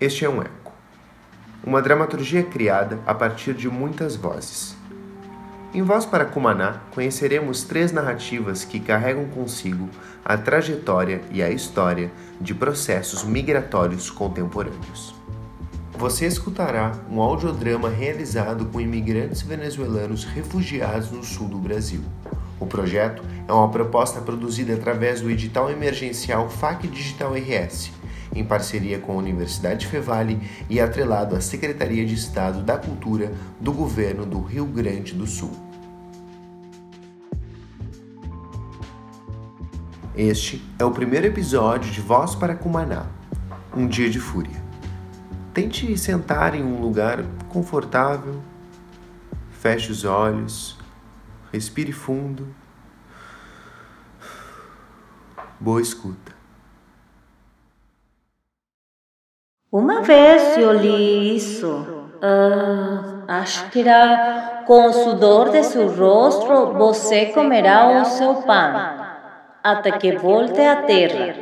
Este é um eco. Uma dramaturgia criada a partir de muitas vozes. Em Voz para Cumaná, conheceremos três narrativas que carregam consigo a trajetória e a história de processos migratórios contemporâneos. Você escutará um audiodrama realizado com imigrantes venezuelanos refugiados no sul do Brasil. O projeto é uma proposta produzida através do edital emergencial FAC Digital RS, em parceria com a Universidade Fevale e atrelado à Secretaria de Estado da Cultura do Governo do Rio Grande do Sul. Este é o primeiro episódio de Voz para Cumaná, um dia de fúria. Tente sentar em um lugar confortável, feche os olhos, respire fundo. Boa escuta. Uma vez eu li isso. Uh, acho que era com o sudor de seu rosto você comerá o seu pão, até que volte à terra.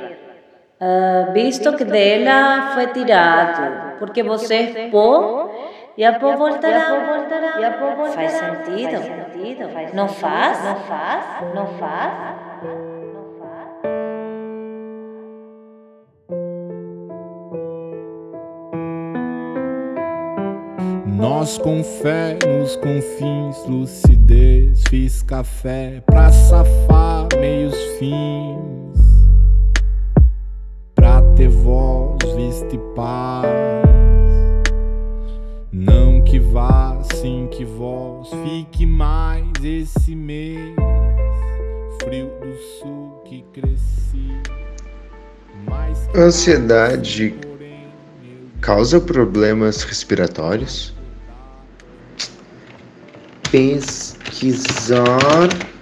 Uh, visto que dela foi tirado, porque você é pó e. E a pó voltará. Faz sentido? Não faz? Não faz? Não faz? Nós com fé nos confins, lucidez, fiz café pra safar meios fins, pra ter voz, vista e paz. Não que vá, sim que voz fique mais esse mês, frio do sul que cresci. Ansiedade causa problemas respiratórios? Pesquisar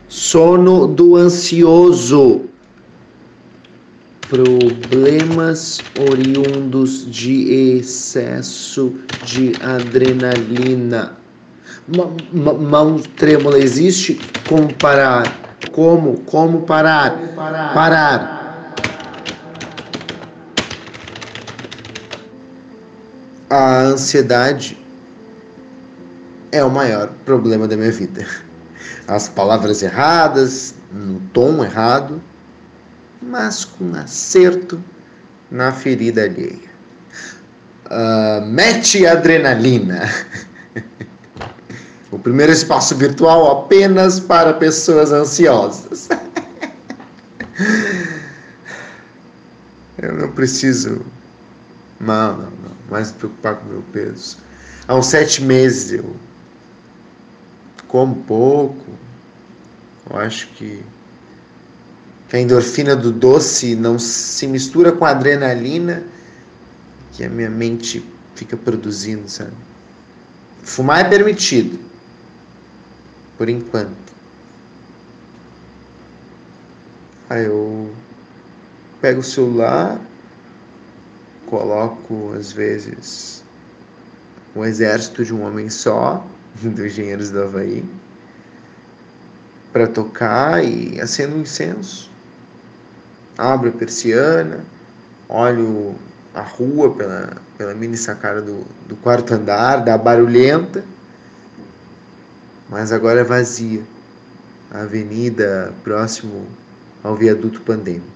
sono do ansioso, problemas oriundos de excesso de adrenalina. Mão trêmula existe? Como parar? Como? Como parar? Parar. A ansiedade é o maior problema da minha vida. As palavras erradas, no tom errado, mas com acerto na ferida alheia. Uh, mete adrenalina. o primeiro espaço virtual apenas para pessoas ansiosas. Eu não preciso. Não, não, não. Mais preocupar com meu peso. Há uns sete meses eu como pouco. Eu acho que, a endorfina do doce não se mistura com a adrenalina que a minha mente fica produzindo, sabe? Fumar é permitido, por enquanto. Aí eu pego o celular, coloco às vezes um exército de um homem só do Engenheiros do Havaí para tocar e acendo um incenso. Abro a persiana, olho a rua pela, pela mini sacada do, do quarto andar, da barulhenta, mas agora é vazia. A avenida próximo ao viaduto Pandêmico,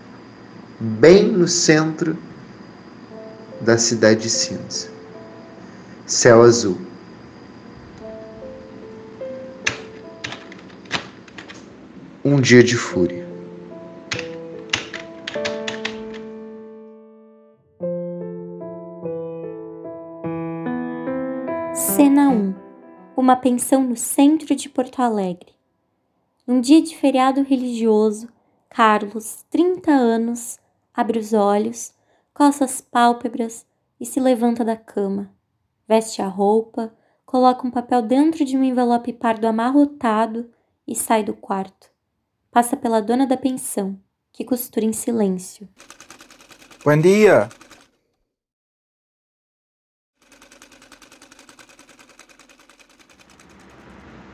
bem no centro da cidade de cinza. Céu azul. Um dia de fúria. Cena 1 Uma pensão no centro de Porto Alegre. Um dia de feriado religioso, Carlos, 30 anos, abre os olhos, coça as pálpebras e se levanta da cama. Veste a roupa, coloca um papel dentro de um envelope pardo amarrotado e sai do quarto passa pela dona da pensão, que costura em silêncio. Bom dia!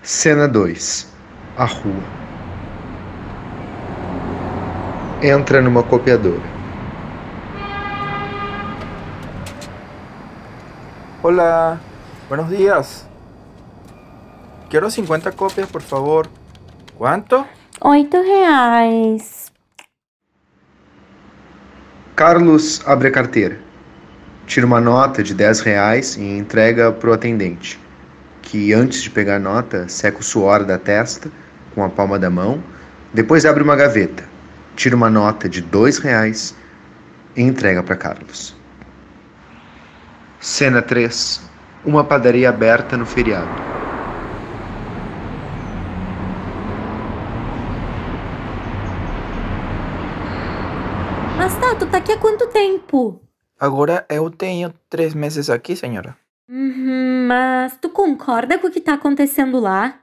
Cena 2 A rua. Entra numa copiadora. Hola, buenos días. Quiero 50 copias, por favor. ¿Cuánto? Oito reais. Carlos abre a carteira, tira uma nota de 10 reais e entrega para o atendente, que antes de pegar a nota seca o suor da testa com a palma da mão, depois abre uma gaveta, tira uma nota de 2 reais e entrega para Carlos. Cena 3. Uma padaria aberta no feriado. Mas tá, tu tá aqui há quanto tempo? Agora eu tenho três meses aqui, senhora. Uhum, mas tu concorda com o que tá acontecendo lá?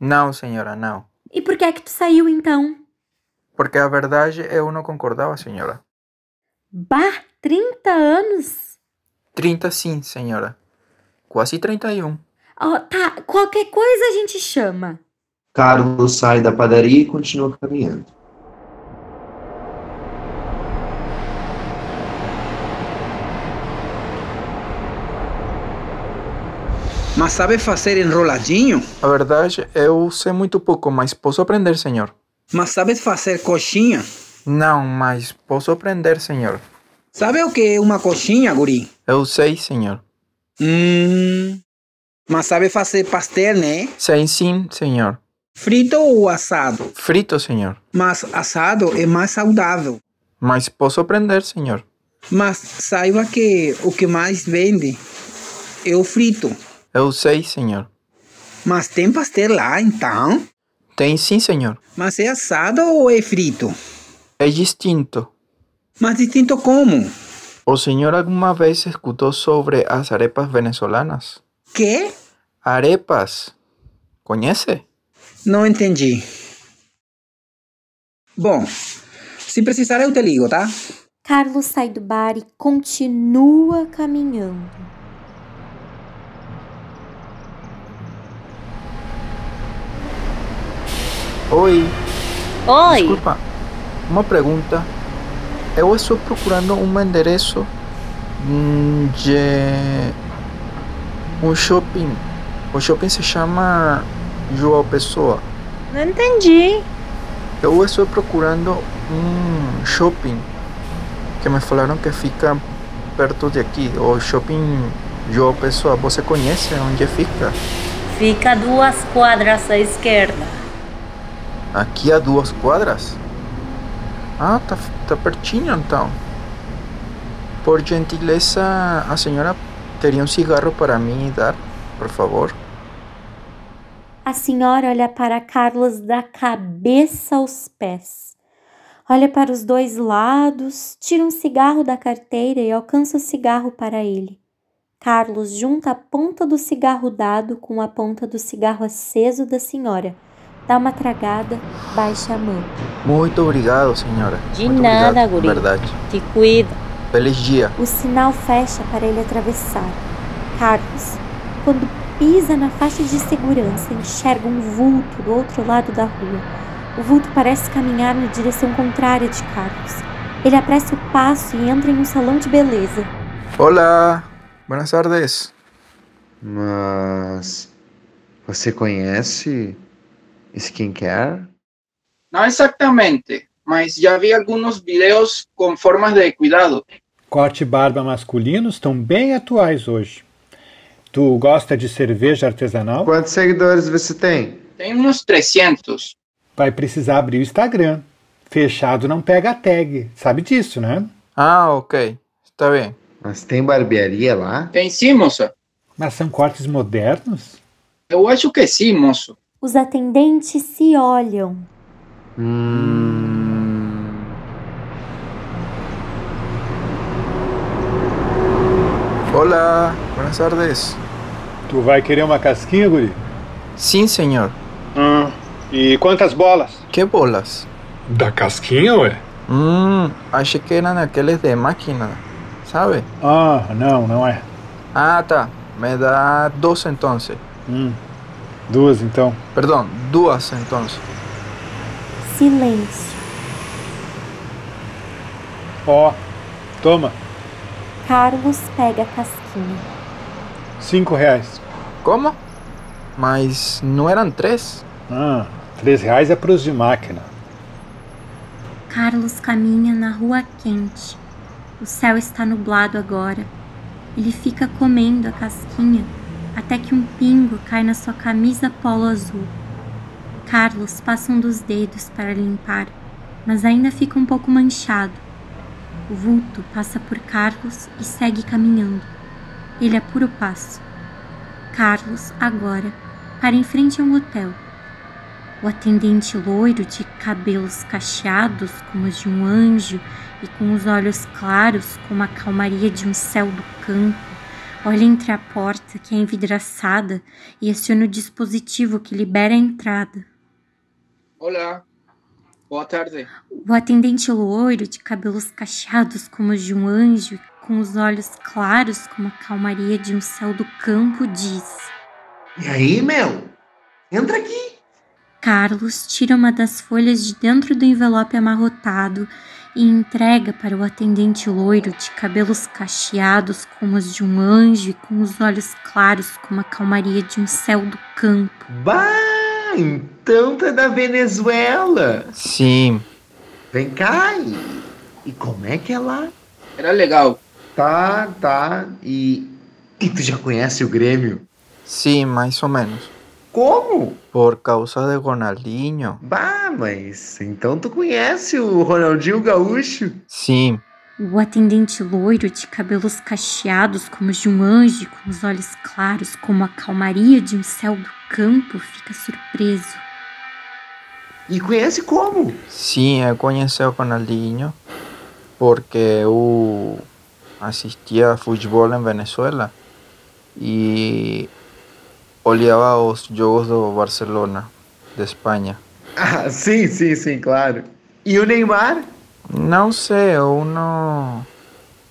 Não, senhora, não. E por que é que tu saiu então? Porque a verdade eu não concordava, senhora. Bah, 30 anos? 30 sim, senhora. Quase 31. Ó, tá, qualquer coisa a gente chama. Carlos sai da padaria e continua caminhando. Mas sabe fazer enroladinho? A verdade, eu sei muito pouco, mas posso aprender, senhor. Mas sabe fazer coxinha? Não, mas posso aprender, senhor. Sabe o que é uma coxinha, guri? Eu sei, senhor. Hum. Mas sabe fazer pastel, né? Sei sim, senhor. Frito ou assado? Frito, senhor. Mas assado é mais saudável. Mas posso aprender, senhor. Mas saiba que o que mais vende é o frito. Eu sei, senhor. Mas tem pastel lá, então? Tem sim, senhor. Mas é assado ou é frito? É distinto. Mas distinto como? O senhor alguma vez escutou sobre as arepas venezolanas? Que? Arepas. Conhece? Não entendi. Bom, se precisar eu te ligo, tá? Carlos sai do bar e continua caminhando. Oi, Oi, desculpa. Uma pergunta. Eu estou procurando um endereço de um shopping. O shopping se chama João Pessoa. não entendi. Eu estou procurando um shopping que me falaram que fica perto de aqui. O shopping João Pessoa. Você conhece onde fica? Fica duas quadras à esquerda. Aqui a duas quadras? Ah, tá, tá pertinho então. Por gentileza, a senhora teria um cigarro para mim dar, por favor? A senhora olha para Carlos da cabeça aos pés. Olha para os dois lados, tira um cigarro da carteira e alcança o cigarro para ele. Carlos junta a ponta do cigarro dado com a ponta do cigarro aceso da senhora. Dá uma tragada, baixa a mão. Muito obrigado, senhora. De Muito nada, guri. Verdade. Te cuida. Feliz dia. O sinal fecha para ele atravessar. Carlos, quando pisa na faixa de segurança, enxerga um vulto do outro lado da rua. O vulto parece caminhar na direção contrária de Carlos. Ele apressa o passo e entra em um salão de beleza. Olá, buenas tardes. Mas você conhece skincare? Não exatamente, mas já vi alguns vídeos com formas de cuidado. Corte e barba masculinos estão bem atuais hoje. Tu gosta de cerveja artesanal? Quantos seguidores você tem? Tem uns 300. Vai precisar abrir o Instagram. Fechado não pega a tag. Sabe disso, né? Ah, ok. Está bem. Mas tem barbearia lá? Tem sim, moça. Mas são cortes modernos? Eu acho que sim, moço. Os atendentes se olham. Hum... Olá, buenas tardes. Tu vai querer uma casquinha, guri? Sim, senhor. Ah, e quantas bolas? Que bolas? Da casquinha, ué? Hum, achei que eram aqueles de máquina, sabe? Ah, não, não é. Ah, tá. Me dá dos então. Hum, duas então. Perdão, duas então. Silêncio. Ó, toma. Carlos pega a casquinha. Cinco reais. Como? Mas não eram três? Ah, três reais é pros de máquina. Carlos caminha na rua quente. O céu está nublado agora. Ele fica comendo a casquinha até que um pingo cai na sua camisa polo azul. Carlos passa um dos dedos para limpar, mas ainda fica um pouco manchado. O vulto passa por Carlos e segue caminhando. Ele apura o passo. Carlos, agora, para em frente a um hotel. O atendente loiro de cabelos cacheados como os de um anjo e com os olhos claros como a calmaria de um céu do campo, olha entre a porta que é envidraçada e aciona o dispositivo que libera a entrada. Olá, boa tarde. O atendente loiro de cabelos cacheados como os de um anjo e com os olhos claros como a calmaria de um céu do campo diz: E aí, meu? Entra aqui. Carlos tira uma das folhas de dentro do envelope amarrotado e entrega para o atendente loiro de cabelos cacheados como os de um anjo e com os olhos claros como a calmaria de um céu do campo. Bah, então tá da Venezuela. Sim. Vem cá e, e como é que é lá? Era legal. Tá, tá. E, e tu já conhece o Grêmio? Sim, mais ou menos. Como? Por causa de Ronaldinho. Bah, mas então tu conhece o Ronaldinho Gaúcho? Sim. O atendente loiro de cabelos cacheados como os de um anjo com os olhos claros como a calmaria de um céu do campo fica surpreso. E conhece como? Sim, eu conheci o Ronaldinho porque eu assistia a futebol em Venezuela e olhava os jogos do Barcelona, de Espanha. Ah, sim, sim, sim, claro. E o Neymar? Não sei, eu não,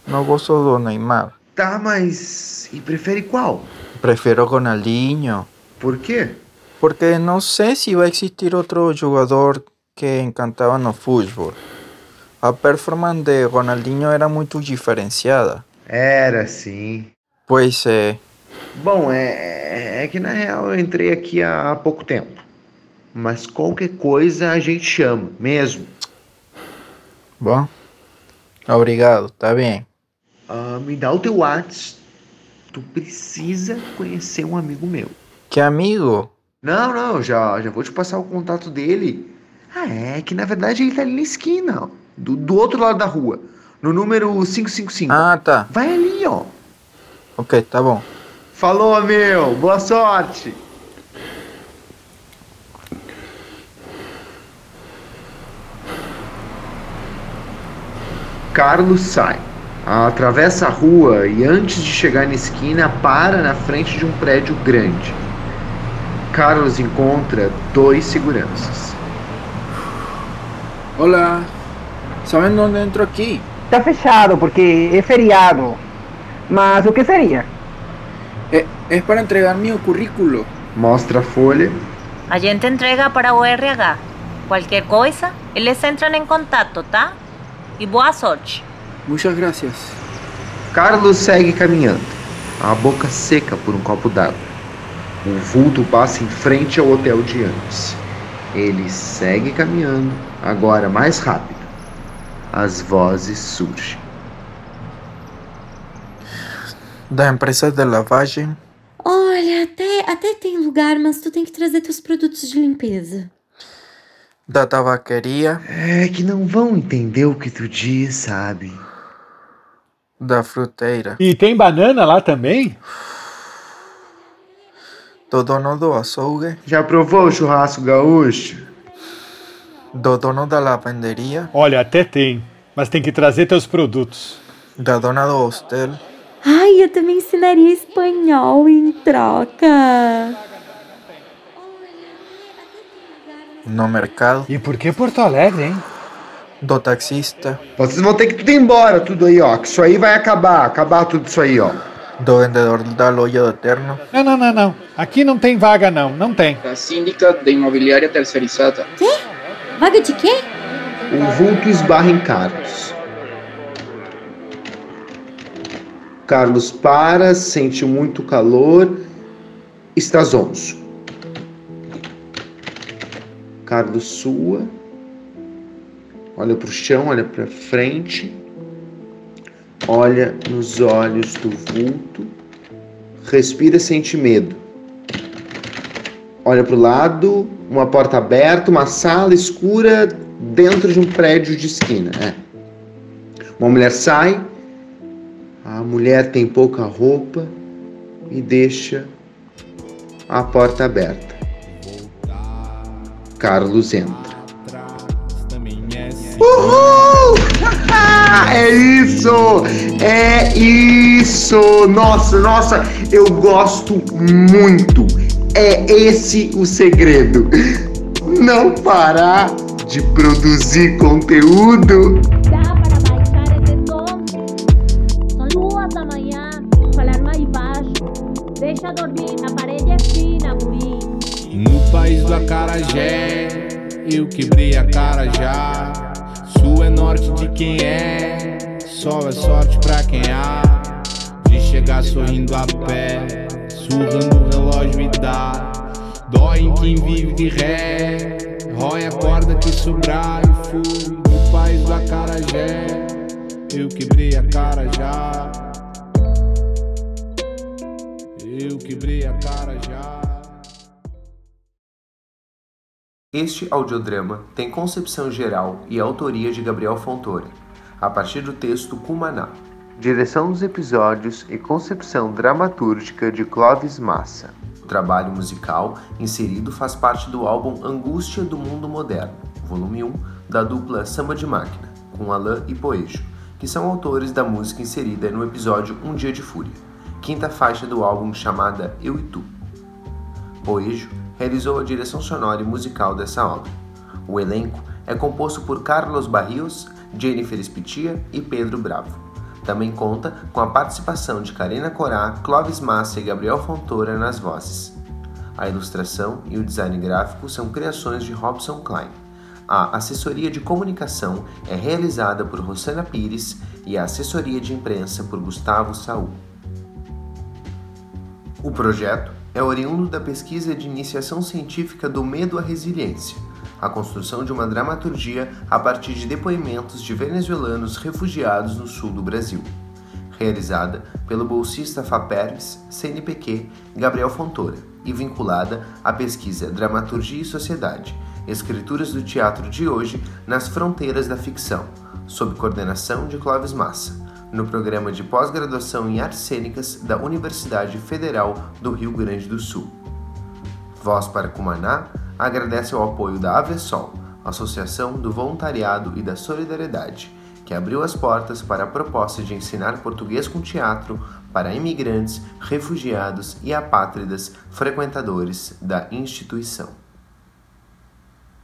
não gosto do Neymar. Tá, mas. E prefere qual? Prefiro Ronaldinho. Por quê? Porque não sei se vai existir outro jogador que encantava no futebol. A performance de Ronaldinho era muito diferenciada. Era, sim. Pois é. Bom, é, é que na real eu entrei aqui há pouco tempo. Mas qualquer coisa a gente chama, mesmo. Bom, obrigado, tá bem. Ah, me dá o teu WhatsApp. Tu precisa conhecer um amigo meu. Que amigo? Não, não, já, já vou te passar o contato dele. Ah, é que na verdade ele tá ali na esquina, ó, do, do outro lado da rua, no número 555. Ah, tá. Vai ali, ó. Ok, tá bom. Falou, meu. Boa sorte. Carlos sai, atravessa a rua e antes de chegar na esquina para na frente de um prédio grande. Carlos encontra dois seguranças. Olá. Sabem onde entro aqui? Tá fechado porque é feriado. Mas o que seria? É, é para entregar meu currículo. Mostra a folha. A gente entrega para o RH. Qualquer coisa, eles entram em contato, tá? E boa sorte. Muitas gracias. Carlos segue caminhando, a boca seca por um copo d'água. O vulto passa em frente ao hotel de antes. Ele segue caminhando, agora mais rápido. As vozes surgem. Da empresa de lavagem. Olha, até, até tem lugar, mas tu tem que trazer teus produtos de limpeza. Da tabaqueria. É que não vão entender o que tu diz, sabe? Da fruteira. E tem banana lá também? Do dono do açougue. Já provou o churrasco gaúcho? Do dono da lavanderia. Olha, até tem, mas tem que trazer teus produtos. Da dona do hostel. Ai, eu também ensinaria espanhol em troca. No mercado. E por que Porto Alegre, hein? Do taxista. Vocês vão ter que tudo ir embora, tudo aí, ó. Que isso aí vai acabar, acabar tudo isso aí, ó. Do vendedor da loja do terno. Não, não, não, não. Aqui não tem vaga, não. Não tem. Da síndica de imobiliária terceirizada. Quê? Vaga de quê? O vulto esbarra em Carlos. Carlos para, sente muito calor, está zonzo. Carlos sua, olha para o chão, olha para frente, olha nos olhos do vulto, respira, sente medo. Olha para o lado, uma porta aberta, uma sala escura dentro de um prédio de esquina. É. Uma mulher sai, a mulher tem pouca roupa e deixa a porta aberta. Carlos entra. Uhul! é isso! É isso! Nossa, nossa, eu gosto muito. É esse o segredo. Não parar de produzir conteúdo. País do acarajé, eu quebrei a cara já. Sul é norte de quem é, sol é sorte pra quem há. De chegar sorrindo a pé, surrando o relógio e dá. Dói em quem vive de ré, rói a corda que sobrar e fui. No país do acarajé, eu quebrei a cara já. Eu quebrei a cara já. Este audiodrama tem concepção geral e autoria de Gabriel Fontoura, a partir do texto Cumaná. Direção dos episódios e concepção dramatúrgica de Clóvis Massa. O trabalho musical inserido faz parte do álbum Angústia do Mundo Moderno, volume 1, da dupla Samba de Máquina, com Alain e Poejo, que são autores da música inserida no episódio Um Dia de Fúria, quinta faixa do álbum chamada Eu e Tu. Poejo realizou a direção sonora e musical dessa obra. O elenco é composto por Carlos Barrios, Jennifer Spitia e Pedro Bravo. Também conta com a participação de Karina Corá, Clóvis Massa e Gabriel Fontoura nas vozes. A ilustração e o design gráfico são criações de Robson Klein. A assessoria de comunicação é realizada por Rosana Pires e a assessoria de imprensa por Gustavo Saul. O projeto é oriundo da pesquisa de iniciação científica do medo à resiliência, a construção de uma dramaturgia a partir de depoimentos de venezuelanos refugiados no sul do Brasil, realizada pelo bolsista FAPERGS CNPq Gabriel Fontoura e vinculada à pesquisa Dramaturgia e Sociedade, Escrituras do Teatro de Hoje nas Fronteiras da Ficção, sob coordenação de Clóvis Massa no programa de pós-graduação em artes cênicas da Universidade Federal do Rio Grande do Sul. Voz para Cumaná agradece ao apoio da Avesol, Associação do Voluntariado e da Solidariedade, que abriu as portas para a proposta de ensinar português com teatro para imigrantes, refugiados e apátridas frequentadores da instituição.